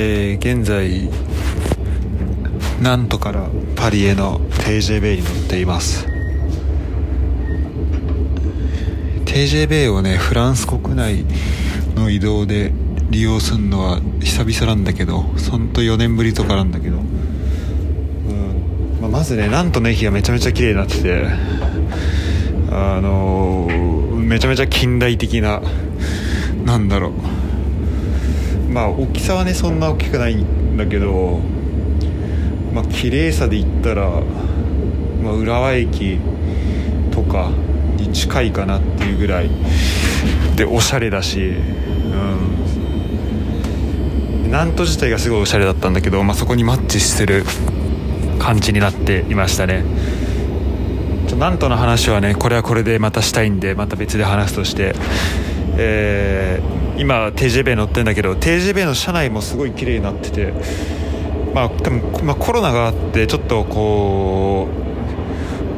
えー、現在なんとからパリへの TJB に乗っています。TJB をねフランス国内の移動で利用するのは久々なんだけどほんと4年ぶりとかなんだけど、うん。まあ、まずねなんとの駅がめちゃめちゃ綺麗になっててあのー、めちゃめちゃ近代的ななんだろう。まあ大きさはねそんな大きくないんだけどまあ綺麗さで言ったら、まあ、浦和駅とかに近いかなっていうぐらいでおしゃれだし、うん、南砺自体がすごいおしゃれだったんだけど、まあ、そこにマッチしてる感じになっていましたね。南砺の話はねこれはこれでまたしたいんでまた別で話すとしてえー、今 TJB 乗ってんだけど TJB の車内もすごい綺麗になっててまあ多分、まあ、コロナがあってちょっとこ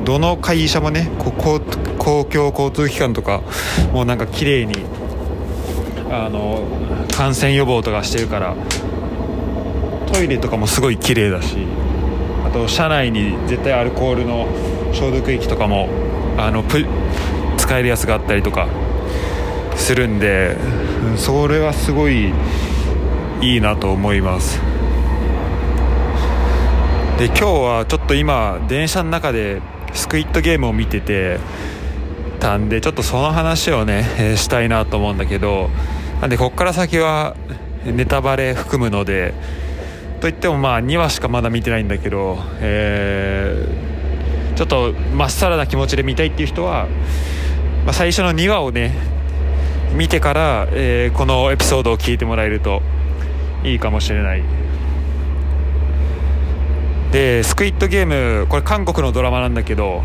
うどの会社もねこ公公共交通機関とかもうなんか綺麗にあの感染予防とかしてるからトイレとかもすごい綺麗だしあと車内に絶対アルコールの消毒液とかもあの使えるやつがあったりとかするんでそれはすごいいいなと思います。で今日はちょっと今電車の中でスクイットゲームを見ててたんでちょっとその話をね、え、したいなと思うんだけどなんでこっから先はネタバレ含むのでといってもまあ2話しかまだ見てないんだけど、えー、ちょっとまっさらな気持ちで見たいっていう人は、まあ、最初の2話をね見てから、えー、このエピソードを聞いてもらえるといいかもしれない。でスクイットゲームこれ韓国のドラマなんだけど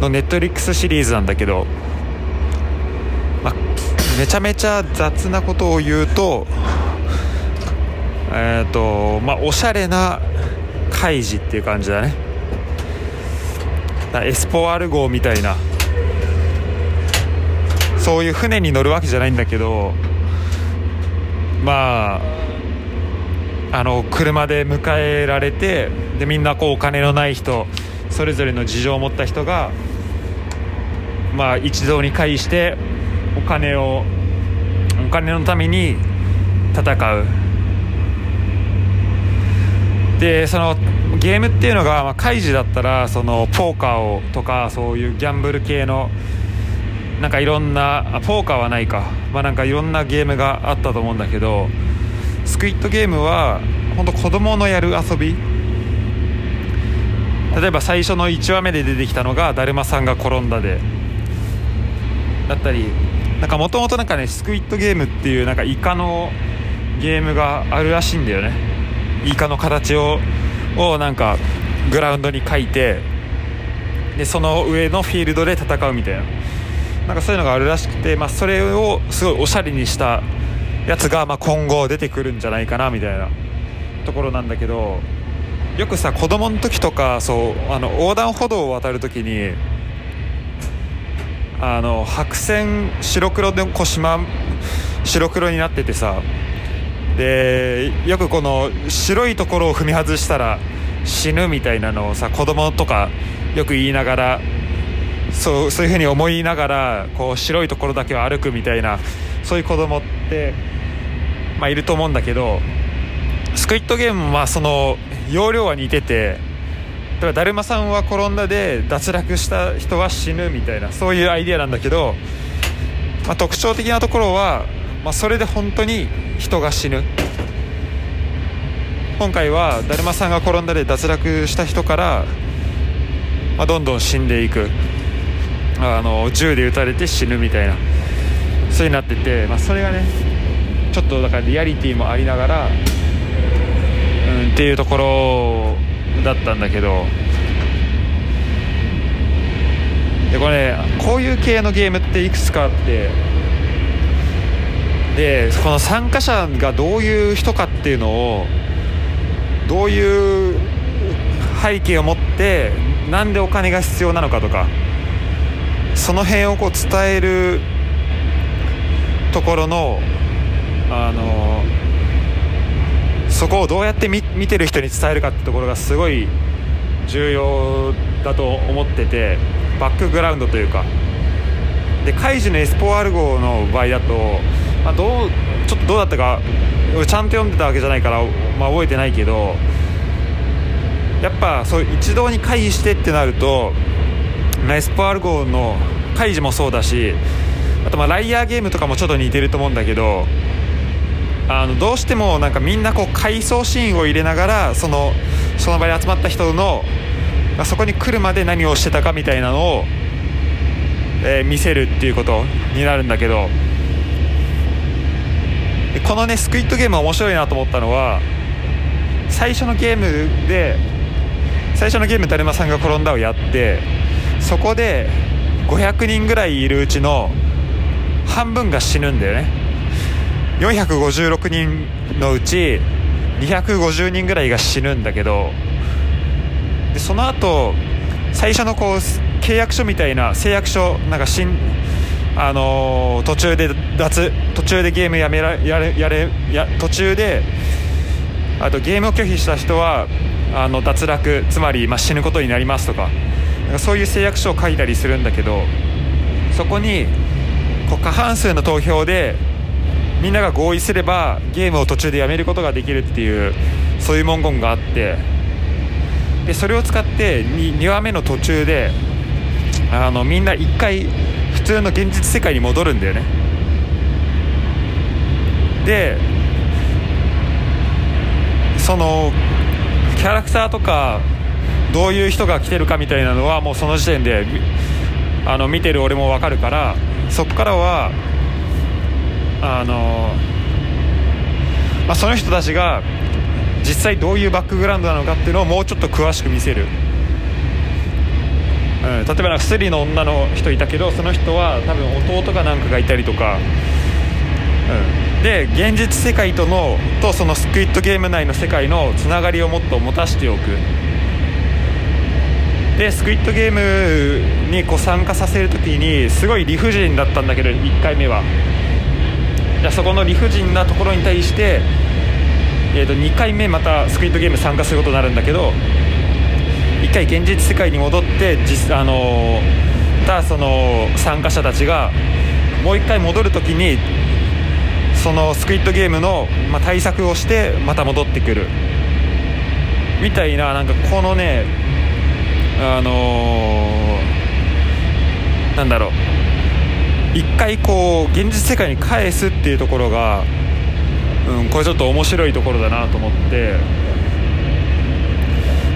のネットリックスシリーズなんだけど、まめちゃめちゃ雑なことを言うとえっ、ー、とまあおしゃれな開示っていう感じだね。エスポアル号みたいなそういう船に乗るわけじゃないんだけどまああの車で迎えられてでみんなこうお金のない人それぞれの事情を持った人がまあ一堂に会してお金をお金のために戦う。でそのゲームっていうのが、まあ、開示だったらそのポーカーをとかそういうギャンブル系のなんかいろんなポーカーはないか。まあなんかいろんなゲームがあったと思うんだけどスクイットゲームは本当子供のやる遊び。例えば最初の1話目で出てきたのが「だるまさんが転んだで」だったりなんかもともとなんかねスクイットゲームっていうなんかイカのゲームがあるらしいんだよね。イカの形ををなんかグラウンドに書いてでその上のフィールドで戦うみたいな。なんかそういうのがあるらしくて、まあ、それをすごいおしゃれにしたやつが、まあ、今後出てくるんじゃないかなみたいなところなんだけどよくさ子供の時とかそうあの横断歩道を渡る時にあの白線白黒でこう島白黒になっててさでよくこの白いところを踏み外したら死ぬみたいなのをさ子供とかよく言いながらそうそういうふうに思いながらこう白いところだけを歩くみたいなそういう子供って、まあ、いると思うんだけどスクイットゲームはその容量は似てて例えばだるまさんは転んだで脱落した人は死ぬみたいなそういうアイデアなんだけど、まあ、特徴的なところは、まあ、それで本当に人が死ぬ。今回はだるまさんが転んだで脱落した人から、まあ、どんどん死んでいく。あの銃で撃たれて死ぬみたいなそうになってて、まあ、それがねちょっとだからリアリティもありながら、うん、っていうところだったんだけどでこれ、ね、こういう系のゲームっていくつかあってでこの参加者がどういう人かっていうのをどういう背景を持ってなんでお金が必要なのかとかその辺をこう伝えるところのあのそこをどうやって見てる人に伝えるかってところがすごい重要だと思っててバックグラウンドというか。でカイジのエスポワール号の場合だと、まあ、どうちょっとどうだったかちゃんと読んでたわけじゃないから、まあ、覚えてないけどやっぱそう一堂に会議してってなると、エスポワール号のカイジもそうだしあとまあライアーゲームとかもちょっと似てると思うんだけどあのどうしてもなんかみんなこう回想シーンを入れながらそのその場に集まった人のそこに来るまで何をしてたかみたいなのを、えー、見せるっていうことになるんだけどこのねスクイットゲーム面白いなと思ったのは最初のゲームで最初のゲームだるまさんが転んだをやってそこで500人ぐらいいるうちの半分が死ぬんだよね。456人のうち250人ぐらいが死ぬんだけどでその後最初のこう契約書みたいな誓約書なんか新あのー、途中で脱途中でゲームやめらやれやれや途中であとゲームを拒否した人はあの脱落つまり、まあ、死ぬことになりますとか。そういう誓約書を書いたりするんだけどそこにこう過半数の投票でみんなが合意すればゲームを途中でやめることができるっていうそういう文言があってでそれを使って 2, 2話目の途中であのみんな1回普通の現実世界に戻るんだよね。でそのキャラクターとかどういう人が来てるかみたいなのはもうその時点であの見てる俺も分かるからそこからはあの、まあ、その人たちが実際どういうバックグラウンドなのかっていうのをもうちょっと詳しく見せる、うん、例えばなんかスリの女の人いたけどその人は多分弟かなんかがいたりとか、うん、で現実世界とのとそのスクイットゲーム内の世界のつながりをもっと持たしておく。でスクイットゲームにこう参加させる時にすごい理不尽だったんだけど1回目は。じゃそこの理不尽なところに対して、えー、と2回目またスクイットゲーム参加することになるんだけど1回現実世界に戻って実あのたその参加者たちがもう1回戻るときにそのスクイットゲームの、まあ、対策をしてまた戻ってくる。みたいななんかこのねあのー、なんだろう。一回こう現実世界に返すっていうところが、うん、これちょっと面白いところだなと思って、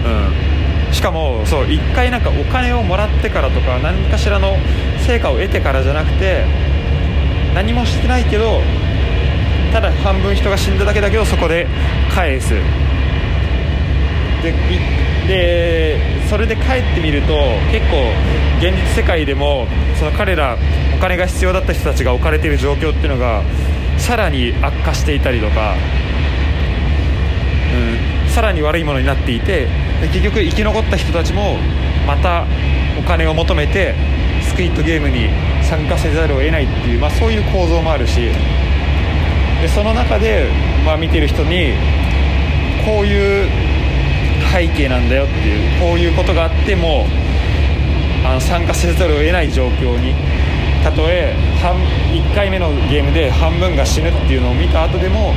うん、しかもそう一回なんかお金をもらってからとか何かしらの成果を得てからじゃなくて何もしてないけどただ半分人が死んだだけだけどそこで返す。ででそれで帰ってみると結構現実世界でもその彼らお金が必要だった人たちが置かれている状況っていうのがさらに悪化していたりとか、うん、さらに悪いものになっていて結局生き残った人たちもまたお金を求めてスクイットゲームに参加せざるを得ないっていう、まあ、そういう構造もあるしでその中で、まあ、見てる人にこういう背景なんだよっていうこういうことがあってもあの参加せざるを得ない状況に。たとえ1回目のゲームで半分が死ぬっていうのを見た後でも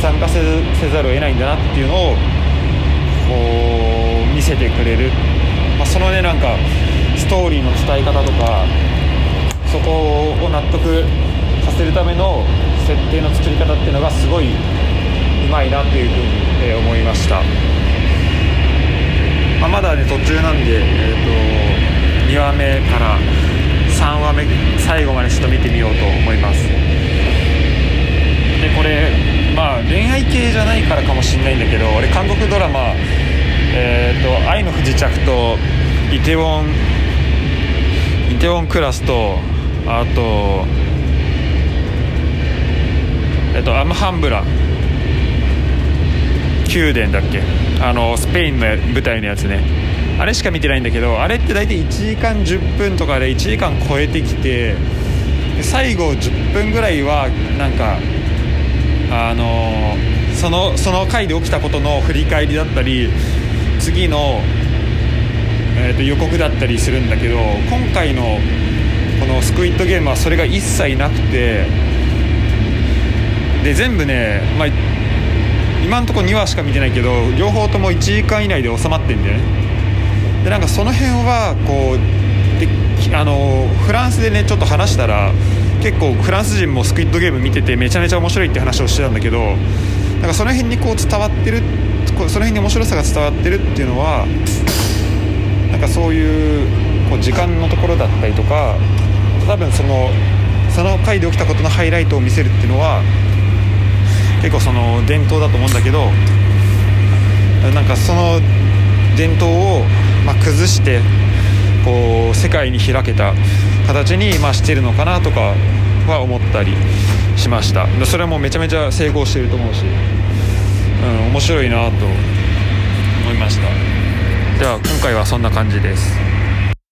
参加せざるを得ないんだなっていうのをこう見せてくれる、まあ、そのねなんかストーリーの伝え方とかそこを納得させるための設定の作り方っていうのがすごいうまいなというふうに、思いました、まあ、まだね途中なんで、えーと、2話目から3話目最後までちょっと見てみようと思います。でこれまあ恋愛系じゃないからかもしれないんだけど俺韓国ドラマ「えーと、愛の不時着」と「イテウォン」イテウォンクラスとあとえっとアムハンブラ宮殿だっけ？あのスペインの舞台のやつね。あれしか見てないんだけどあれって大体1時間10分とかで1時間超えてきて最後10分ぐらいはなんかあのそのその回で起きたことの振り返りだったり次の、えー、と予告だったりするんだけど今回のこのスクイッドゲームはそれが一切なくてで全部ね、まあ、今のとこ2話しか見てないけど両方とも1時間以内で収まってんだよね。でなんかその辺はこうであのフランスでねちょっと話したら結構フランス人もスクイッドゲーム見ててめちゃめちゃ面白いって話をしてたんだけどなんかその辺にこう伝わってるその辺に面白さが伝わってるっていうのはなんかそういうこう時間のところだったりとか多分そのその回で起きたことのハイライトを見せるっていうのは結構その伝統だと思うんだけどなんかその伝統をま崩してこう世界に開けた形にましてるのかなとかは思ったりしました。それはもうめちゃめちゃ成功してると思うし、うん、面白いなと思いました。では今回はそんな感じです。